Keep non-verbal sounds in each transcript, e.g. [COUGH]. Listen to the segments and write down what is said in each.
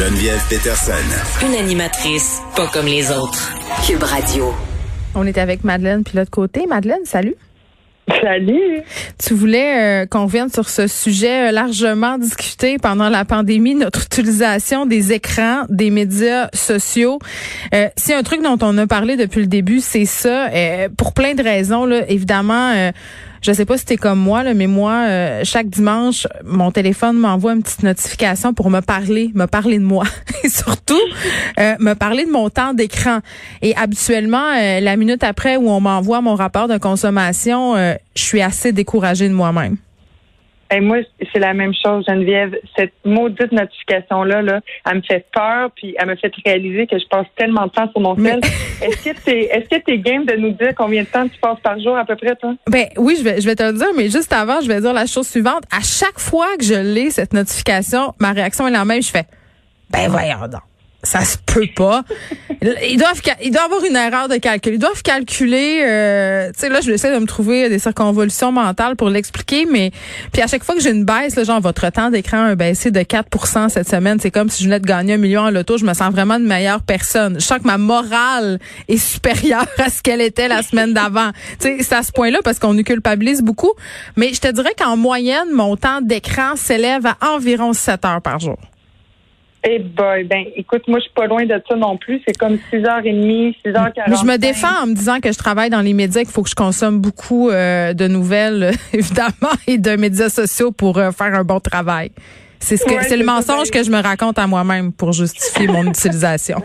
Geneviève Peterson. Une animatrice pas comme les autres. Cube Radio. On est avec Madeleine puis l'autre côté. Madeleine, salut. Salut. Tu voulais euh, qu'on revienne sur ce sujet euh, largement discuté pendant la pandémie, notre utilisation des écrans, des médias sociaux. Euh, c'est un truc dont on a parlé depuis le début, c'est ça. Euh, pour plein de raisons, là, évidemment. Je sais pas si t'es comme moi, là, mais moi, euh, chaque dimanche, mon téléphone m'envoie une petite notification pour me parler, me parler de moi. [LAUGHS] Et surtout, euh, me parler de mon temps d'écran. Et habituellement, euh, la minute après où on m'envoie mon rapport de consommation, je suis assez découragée de moi-même. Et moi, c'est la même chose, Geneviève. Cette maudite notification-là, là, elle me fait peur, puis elle me fait réaliser que je passe tellement de temps sur mon tel. [LAUGHS] Est-ce que t'es, est-ce que t'es game de nous dire combien de temps tu passes par jour à peu près, toi? Ben oui, je vais, je vais te le dire, mais juste avant, je vais dire la chose suivante. À chaque fois que je lis cette notification, ma réaction est la même. Je fais, ben voyons donc ça se peut pas. Ils doivent, ils doivent avoir une erreur de calcul. Ils doivent calculer. Euh, tu sais là, je essayer de me trouver des circonvolutions mentales pour l'expliquer, mais puis à chaque fois que j'ai une baisse, là, genre votre temps d'écran a baissé de 4% cette semaine, c'est comme si je venais de gagner un million en loto. Je me sens vraiment une meilleure personne. Je sens que ma morale est supérieure à ce qu'elle était la semaine d'avant. Tu sais, c'est à ce point-là parce qu'on nous culpabilise beaucoup. Mais je te dirais qu'en moyenne, mon temps d'écran s'élève à environ 7 heures par jour. Eh boy, ben écoute, moi je suis pas loin de ça non plus. C'est comme 6h30, 6h40. Je me défends en me disant que je travaille dans les médias, qu'il faut que je consomme beaucoup euh, de nouvelles, [LAUGHS] évidemment, et de médias sociaux pour euh, faire un bon travail. C'est ce que c'est le mensonge que je me raconte à moi-même pour justifier mon [LAUGHS] utilisation.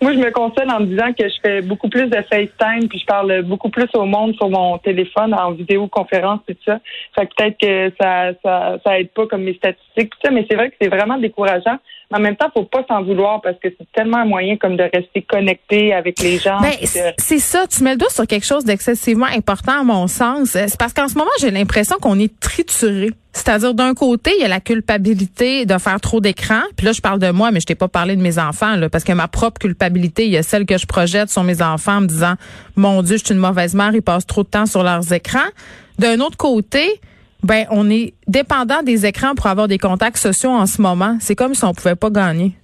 Moi, je me console en me disant que je fais beaucoup plus de FaceTime, puis je parle beaucoup plus au monde sur mon téléphone, en vidéoconférence, et tout ça. Fait que peut-être que ça, ça, ça aide pas comme mes statistiques, tout ça, mais c'est vrai que c'est vraiment décourageant en même temps, faut pas s'en vouloir parce que c'est tellement un moyen comme de rester connecté avec les gens. Ben, c'est ça. Tu mets le doigt sur quelque chose d'excessivement important à mon sens. C'est parce qu'en ce moment, j'ai l'impression qu'on est trituré. C'est-à-dire, d'un côté, il y a la culpabilité de faire trop d'écran. Puis là, je parle de moi, mais je t'ai pas parlé de mes enfants, là, parce que ma propre culpabilité, il y a celle que je projette sur mes enfants en me disant, mon Dieu, je suis une mauvaise mère, ils passent trop de temps sur leurs écrans. D'un autre côté, ben on est dépendant des écrans pour avoir des contacts sociaux en ce moment. C'est comme si on pouvait pas gagner.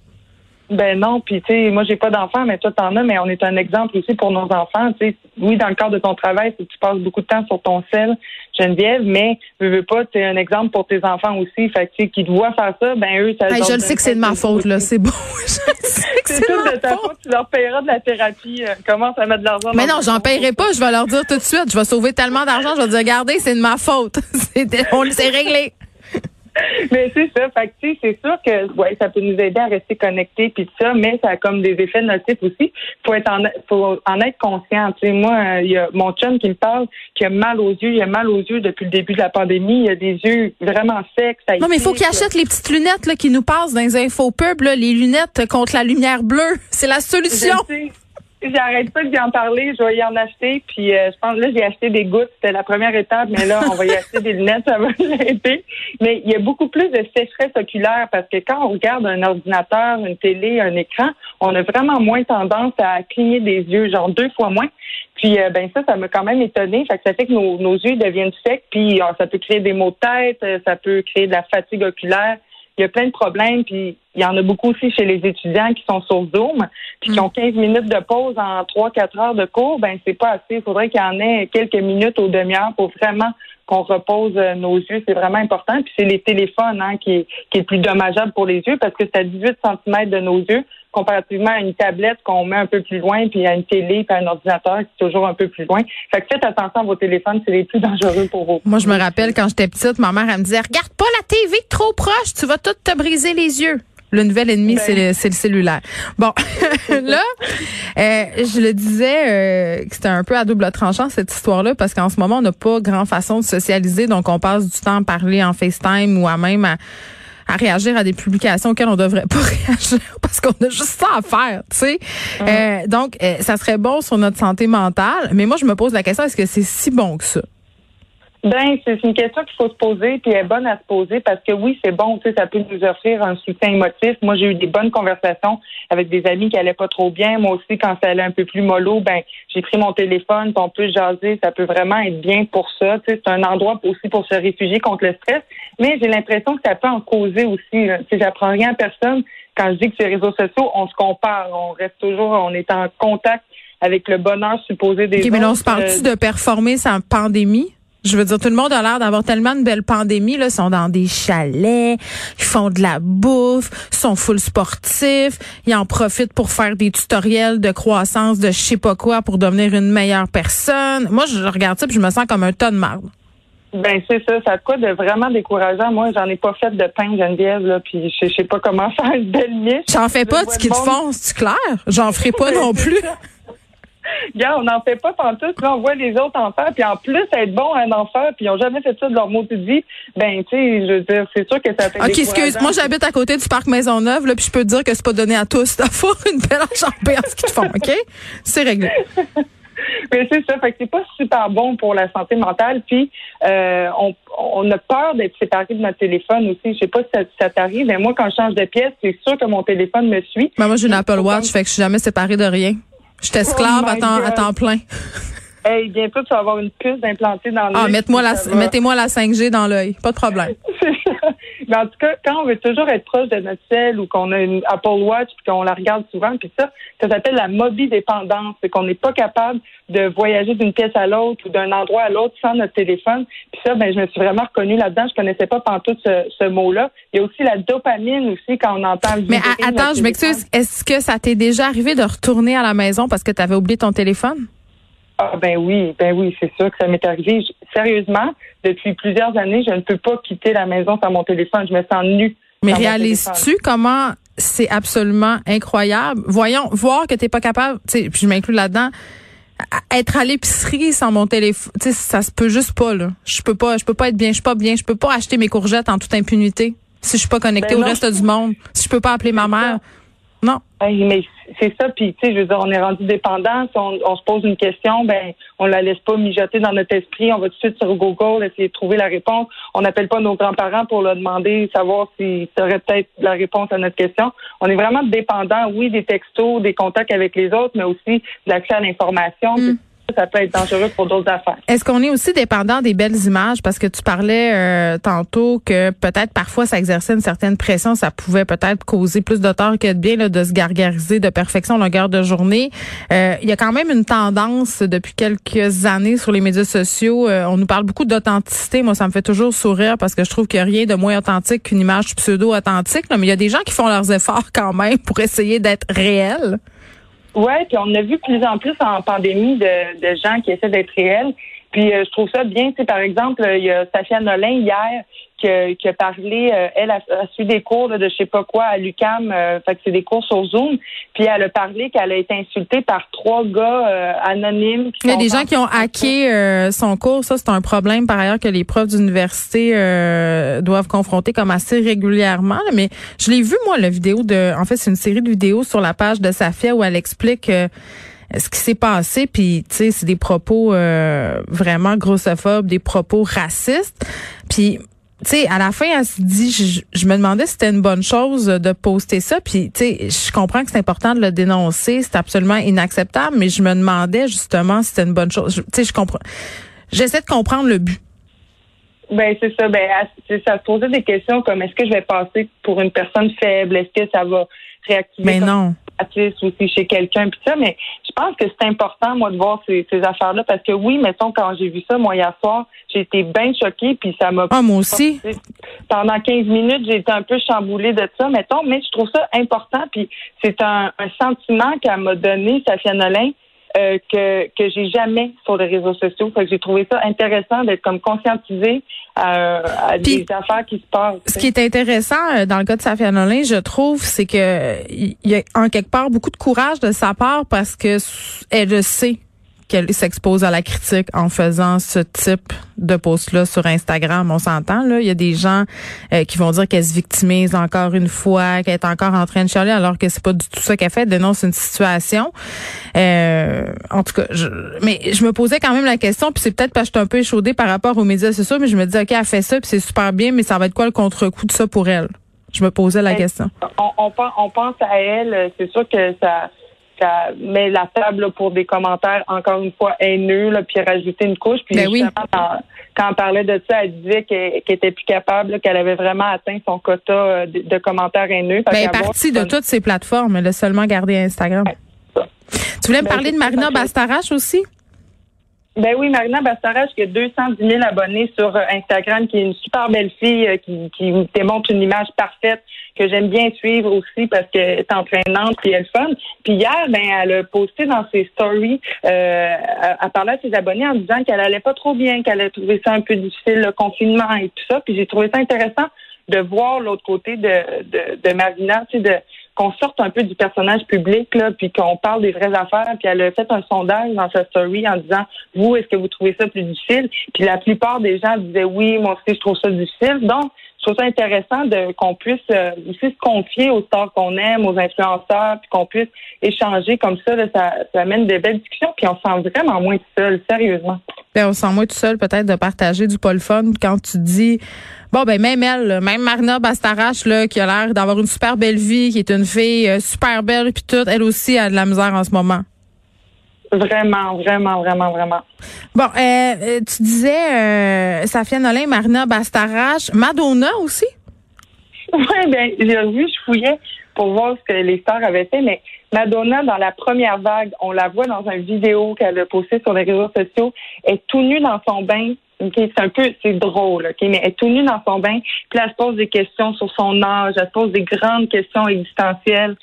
Ben non, puis tu sais, moi j'ai pas d'enfants, mais toi t'en as, mais on est un exemple aussi pour nos enfants. Tu sais, oui, dans le cadre de ton travail, tu passes beaucoup de temps sur ton sel, Geneviève, mais je veux pas, tu es un exemple pour tes enfants aussi. Fait que sais, qui doivent faire ça, ben eux, ça. Hey, je le sais que c'est de ma faute là, c'est bon. [LAUGHS] c'est tout de ta faute. Tu leur payeras de la thérapie. Euh, commence à mettre de l'argent. Mais non, j'en paierai pas. Je vais leur dire tout de suite. Je vais sauver tellement d'argent. Je vais dire, regardez, c'est de ma faute. [LAUGHS] on s'est réglé. [LAUGHS] mais c'est ça. Fait que, c'est sûr que ouais, ça peut nous aider à rester connectés puis ça, mais ça a comme des effets nocifs aussi. Faut être en, faut en être conscient. Tu sais, moi, il y a mon chum qui me parle qui a mal aux yeux. Il a mal aux yeux depuis le début de la pandémie. Il a des yeux vraiment secs. Ça non, mais il faut qu'il achète les petites lunettes là, qui nous passent dans les infopubs, là, les lunettes contre la lumière bleue. [LAUGHS] C'est la solution. J'arrête pas d'y en parler, je vais y en acheter. Puis euh, je pense là, j'ai acheté des gouttes, c'était la première étape, mais là, on va y [LAUGHS] acheter des lunettes, ça va l'aider. Mais il y a beaucoup plus de sécheresse oculaire parce que quand on regarde un ordinateur, une télé, un écran, on a vraiment moins tendance à cligner des yeux, genre deux fois moins. Puis euh, ben ça, ça m'a quand même étonné. Fait que ça fait que nos, nos yeux deviennent secs, puis ah, ça peut créer des maux de tête, ça peut créer de la fatigue oculaire il y a plein de problèmes, puis il y en a beaucoup aussi chez les étudiants qui sont sur Zoom, puis qui ont 15 minutes de pause en 3-4 heures de cours, ben c'est pas assez. Il faudrait qu'il y en ait quelques minutes ou demi-heure pour vraiment qu'on repose euh, nos yeux. C'est vraiment important. Puis c'est les téléphones hein, qui, est, qui est plus dommageable pour les yeux parce que c'est à 18 cm de nos yeux comparativement à une tablette qu'on met un peu plus loin, puis à une télé, puis à un ordinateur qui est toujours un peu plus loin. Fait que faites attention à vos téléphones, c'est les plus dangereux pour vous. Moi, je me rappelle quand j'étais petite, ma mère, elle me disait, regarde pas la TV trop proche, tu vas tout te briser les yeux. Le nouvel ennemi, ben. c'est le, le, cellulaire. Bon, [LAUGHS] là, euh, je le disais euh, que c'était un peu à double tranchant cette histoire-là parce qu'en ce moment, on n'a pas grand façon de socialiser, donc on passe du temps à parler en FaceTime ou à même à à réagir à des publications auxquelles on devrait pas [LAUGHS] réagir parce qu'on a juste ça à faire, tu sais. Euh, donc, euh, ça serait bon sur notre santé mentale. Mais moi, je me pose la question, est-ce que c'est si bon que ça? Ben, c'est une question qu'il faut se poser, puis elle est bonne à se poser parce que oui, c'est bon, tu sais, ça peut nous offrir un soutien émotif. Moi, j'ai eu des bonnes conversations avec des amis qui allaient pas trop bien. Moi aussi, quand ça allait un peu plus mollo, ben, j'ai pris mon téléphone, puis on peut jaser. Ça peut vraiment être bien pour ça. Tu sais, c'est un endroit aussi pour se réfugier contre le stress. Mais j'ai l'impression que ça peut en causer aussi. Tu sais, j'apprends rien à personne quand je dis que sur les réseaux sociaux, on se compare, on reste toujours, on est en contact avec le bonheur supposé des autres. Mais on se parle-tu de performer sans pandémie? Je veux dire, tout le monde a l'air d'avoir tellement de belles pandémies. Là, ils sont dans des chalets, ils font de la bouffe, ils sont full sportifs, ils en profitent pour faire des tutoriels de croissance de je sais pas quoi pour devenir une meilleure personne. Moi, je regarde ça puis je me sens comme un tas de marde. Ben c'est ça, ça a quoi de vraiment décourageant. Moi, j'en ai pas fait de pain Geneviève là, puis je sais pas comment [LAUGHS] faire une belle miche. J'en fais pas de ce qu'ils te font, c'est clair? J'en ferai pas [LAUGHS] non plus. Regarde, on n'en fait pas pantoute. Là, on voit les autres en faire. Puis en plus, être bon à un enfant, puis ils n'ont jamais fait ça de leur mot de vie. Ben, tu sais, je veux dire, c'est sûr que ça fait OK, excuse. Moi, j'habite à côté du parc Maisonneuve, là, puis je peux te dire que c'est pas donné à tous d'avoir [LAUGHS] une belle enjambée en ce qu'ils font, OK? C'est réglé. [LAUGHS] Mais c'est ça, fait que c'est pas super bon pour la santé mentale. Puis euh, on, on, a peur d'être séparé de notre téléphone aussi. Je sais pas si ça, t'arrive, mais moi quand je change de pièce, c'est sûr que mon téléphone me suit. Mais moi j'ai une Apple Watch, fait que je suis jamais séparée de rien. Je suis esclave oh à, temps, à temps plein. Hey, bientôt, tu vas avoir une puce implantée dans l'œil. Ah, mettez-moi la, mettez-moi la 5G dans l'œil. Pas de problème. [LAUGHS] Mais en tout cas, quand on veut toujours être proche de notre ciel ou qu'on a une Apple Watch puis qu'on la regarde souvent, puis ça, ça s'appelle la mobidépendance. C'est qu'on n'est pas capable de voyager d'une pièce à l'autre ou d'un endroit à l'autre sans notre téléphone. Puis ça, ben, je me suis vraiment reconnue là-dedans. Je connaissais pas pantoute ce, ce mot-là. Il y a aussi la dopamine aussi quand on entend le Mais attends, je m'excuse. Est-ce que ça t'est déjà arrivé de retourner à la maison parce que tu avais oublié ton téléphone? Ah ben oui, ben oui, c'est sûr que ça m'est arrivé. Sérieusement, depuis plusieurs années, je ne peux pas quitter la maison sans mon téléphone. Je me sens nue. Mais réalises-tu comment c'est absolument incroyable? Voyons, voir que tu n'es pas capable, puis je m'inclus là-dedans, être à l'épicerie sans mon téléphone, ça se peut juste pas là. Je peux pas, je peux pas être bien, je suis pas bien, je peux pas acheter mes courgettes en toute impunité si je suis pas connectée ben au reste du monde, si je peux pas appeler ma mère. Non. mais c'est ça, puis tu sais, je veux dire, on est rendu dépendant. Si on, se pose une question, ben, on la laisse pas mijoter dans notre esprit. On va tout de suite sur Google essayer de trouver la réponse. On n'appelle pas nos grands-parents pour leur demander, savoir s'ils auraient peut-être la réponse à notre question. On est vraiment dépendant, oui, des textos, des contacts avec les autres, mais aussi de l'accès à l'information. Mm ça peut être dangereux pour d'autres affaires. Est-ce qu'on est aussi dépendant des belles images? Parce que tu parlais euh, tantôt que peut-être parfois ça exerçait une certaine pression, ça pouvait peut-être causer plus de tort que de bien là, de se gargariser de perfection longueur de journée. Euh, il y a quand même une tendance depuis quelques années sur les médias sociaux. Euh, on nous parle beaucoup d'authenticité. Moi, ça me fait toujours sourire parce que je trouve qu'il n'y a rien de moins authentique qu'une image pseudo-authentique. Mais il y a des gens qui font leurs efforts quand même pour essayer d'être réels. Oui, puis on a vu plus en plus en pandémie de, de gens qui essaient d'être réels. Puis euh, je trouve ça bien. Tu sais, par exemple, il y a Safia Nolin hier qui, qui a parlé, euh, elle a, suivi des cours de je sais pas quoi à l'UCAM, euh, fait que c'est des cours sur Zoom, puis elle a parlé qu'elle a été insultée par trois gars euh, anonymes. Il y a des gens qui ont hacké son cours, ça c'est un problème par ailleurs que les profs d'université doivent confronter comme assez régulièrement, mais je l'ai vu moi la vidéo de, en fait c'est une série de vidéos sur la page de Safia où elle explique ce qui s'est passé, puis tu sais, c'est des propos vraiment grossophobes, des propos racistes. Puis tu sais, à la fin, elle se dit, je, me demandais si c'était une bonne chose de poster ça. Puis, tu sais, je comprends que c'est important de le dénoncer, c'est absolument inacceptable, mais je me demandais justement si c'était une bonne chose. Tu sais, je comprends. J'essaie de comprendre le but. Ben c'est ça. Ben ça se posait des questions comme est-ce que je vais passer pour une personne faible, est-ce que ça va réactiver mais non aussi chez quelqu'un puis ça mais je pense que c'est important moi de voir ces, ces affaires là parce que oui mettons quand j'ai vu ça moi hier soir j'ai été bien choquée puis ça m'a ah moi aussi. pendant 15 minutes j'ai été un peu chamboulée de ça mettons mais je trouve ça important puis c'est un, un sentiment qu'elle m'a donné Safia Nolin euh, que que j'ai jamais sur les réseaux sociaux. Fait que j'ai trouvé ça intéressant d'être comme conscientisée à, à des affaires qui se passent. Ce qui est intéressant euh, dans le cas de Safia Nolin, je trouve, c'est que il y a en quelque part beaucoup de courage de sa part parce que elle le sait qu'elle s'expose à la critique en faisant ce type de post-là sur Instagram. On s'entend, là. Il y a des gens euh, qui vont dire qu'elle se victimise encore une fois, qu'elle est encore en train de chialer, alors que c'est pas du tout ça qu'elle fait. Elle dénonce une situation. Euh, en tout cas, je, mais je me posais quand même la question, puis c'est peut-être parce que je suis un peu échaudée par rapport aux médias sociaux, mais je me dis, OK, elle fait ça, puis c'est super bien, mais ça va être quoi le contre-coup de ça pour elle? Je me posais la Ben, question. On, on, pen- on pense à elle, c'est sûr que ça, ça met la table là, pour des commentaires, encore une fois, haineux, là, puis rajouter une couche. Puis Ben oui. quand, quand on parlait de ça, elle disait qu'elle qu'elle était plus capable, là, qu'elle avait vraiment atteint son quota euh, de, de commentaires haineux. Ben, elle est partie de toutes ces plateformes. Elle a seulement gardé Instagram. Tu voulais me Ben, parler de Marina. Bastarache aussi? Ben oui, Marina Bastarache qui a 210 000 abonnés sur euh, Instagram, qui est une super belle fille, euh, qui, qui démontre une image parfaite que j'aime bien suivre aussi parce qu'elle est entraînante et elle est fun. Puis hier, ben elle a posté dans ses stories, euh, à parler à ses abonnés en disant qu'elle allait pas trop bien, qu'elle a trouvé ça un peu difficile le confinement et tout ça. Puis j'ai trouvé ça intéressant de voir l'autre côté de, de, de Marina, tu sais, de qu'on sorte un peu du personnage public, là, puis qu'on parle des vraies affaires. Puis elle a fait un sondage dans sa story en disant, vous, est-ce que vous trouvez ça plus difficile? Puis la plupart des gens disaient, oui, moi aussi, je trouve ça difficile. Donc, je trouve ça intéressant de qu'on puisse euh, aussi se confier aux stars qu'on aime, aux influenceurs, puis qu'on puisse échanger comme ça. Là, ça, ça amène de belles discussions, puis on se sent vraiment moins seul, sérieusement. Ben, on se sent moins tout seul peut-être de partager du pas le fun quand tu dis bon ben même elle, là, même Marina Bastarache là, qui a l'air d'avoir une super belle vie, qui est une fille euh, super belle puis tout, elle aussi a de la misère en ce moment. Vraiment, vraiment, vraiment, vraiment. Bon, euh, euh, tu disais euh, Safia Nolin, Marina Bastarache, Madonna aussi? [LAUGHS] Oui, ben, j'ai revu, je fouillais pour voir ce que les stars avaient fait, mais Madonna, dans la première vague, on la voit dans une vidéo qu'elle a postée sur les réseaux sociaux, est tout nue dans son bain. ok, c'est un peu, c'est drôle, ok, mais elle est tout nue dans son bain, puis elle se pose des questions sur son âge, elle se pose des grandes questions existentielles.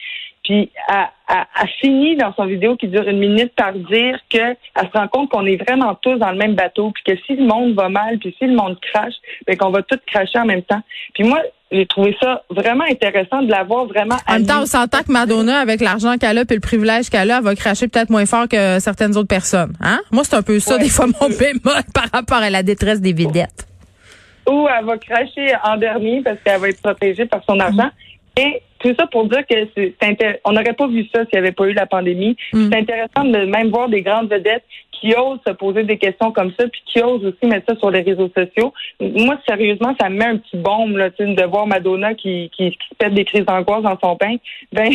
Puis elle, elle, elle finit dans son vidéo qui dure une minute par dire que elle se rend compte qu'on est vraiment tous dans le même bateau, puis que si le monde va mal, puis si le monde crache, ben qu'on va tous cracher en même temps. Puis moi, j'ai trouvé ça vraiment intéressant de la voir vraiment. En même temps, on s'entend que Madonna, avec l'argent qu'elle a et le privilège qu'elle a, elle va cracher peut-être moins fort que certaines autres personnes. Hein? Moi, c'est un peu ça, Ouais. des fois, mon [LAUGHS] bémol par rapport à la détresse des vedettes. Ou elle va cracher en dernier parce qu'elle va être protégée par son argent. Et tout ça pour dire que c'est c'est on n'aurait pas vu ça s'il n'y avait pas eu la pandémie. Mm. C'est intéressant de même voir des grandes vedettes qui osent se poser des questions comme ça, puis qui osent aussi mettre ça sur les réseaux sociaux. Moi, sérieusement, ça me met un petit baume là, de voir Madonna qui, qui, qui se pète des crises d'angoisse dans son pain. [LAUGHS] Ben,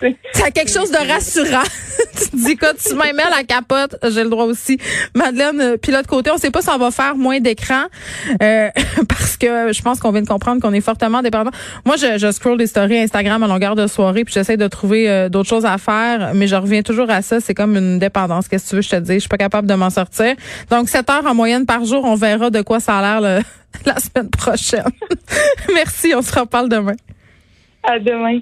c'est- Ça a quelque chose de rassurant. [LAUGHS] tu te dis, écoute, tu m'aimes la capote, j'ai le droit aussi. Madeleine, euh, puis l'autre côté, on sait pas si on va faire moins d'écran euh, [LAUGHS] parce que je pense qu'on vient de comprendre qu'on est fortement dépendant. Moi, je, je scroll des stories Instagram à longueur de soirée puis j'essaie de trouver euh, d'autres choses à faire, mais je reviens toujours à ça. C'est comme une dépendance. Qu'est-ce que tu veux je te dise? Je suis pas capable de m'en sortir. Donc, 7 heures en moyenne par jour, on verra de quoi ça a l'air [LAUGHS] la semaine prochaine. [LAUGHS] Merci, on se reparle demain. à demain.